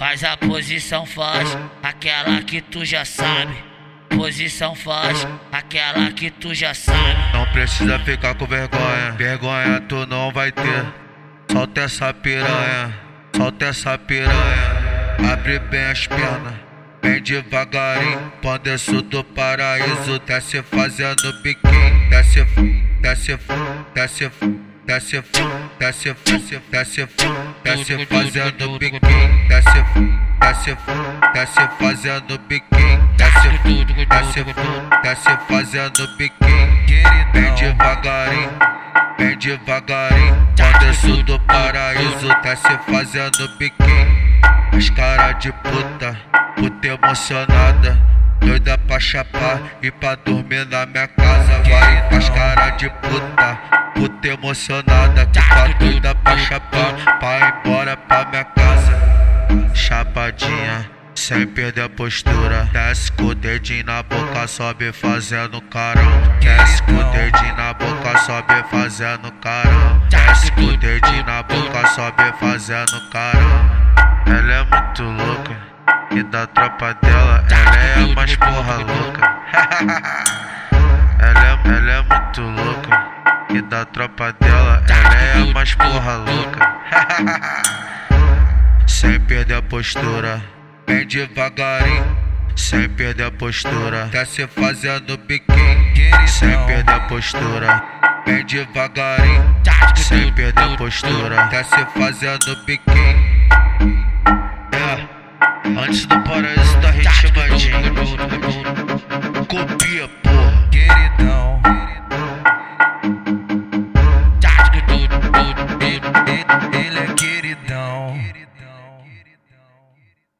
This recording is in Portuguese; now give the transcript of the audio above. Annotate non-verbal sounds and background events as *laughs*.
Faz a posição faz, aquela que tu já sabe. Posição faz, aquela que tu já sabe. Não precisa ficar com vergonha, vergonha tu não vai ter. Solta essa piranha, solta essa piranha. Abre bem as pernas, bem devagarinho. Pandeço do paraíso, desce fazendo biquinho. Desce, desce, desce, desce, desce, desce, desce, desce fazendo biquinho. Desce, desce, desce fazendo biquinho. Desce, desce, desce fazendo biquinho. Bem devagarinho, bem devagarinho. Pandeço do paraíso, desce fazendo biquinho. As cara de puta, puta emocionada. Doida pra chapar e pra dormir na minha casa. Vai as cara de puta, emocionada. Que tá doida pra chapar, pra embora pra minha casa. Chapadinha, sem perder a postura. Desce com o dedinho na boca, sobe fazendo carão. Desce com o dedinho na boca, sobe fazendo carão. Desce com o dedinho na boca, sobe fazendo carão. Ela é muito louca. E da tropa dela, ela é a mais porra louca. e da tropa dela, ela é a mais porra louca. *laughs* Sem perder a postura, bem devagarinho. Sem perder a postura, tá se fazendo biquíni. Sem perder a postura, bem devagarinho. Sem perder a postura, tá se fazendo biquinho. É, antes do paraíso da ritmadinho. Copia, porra. Queridão.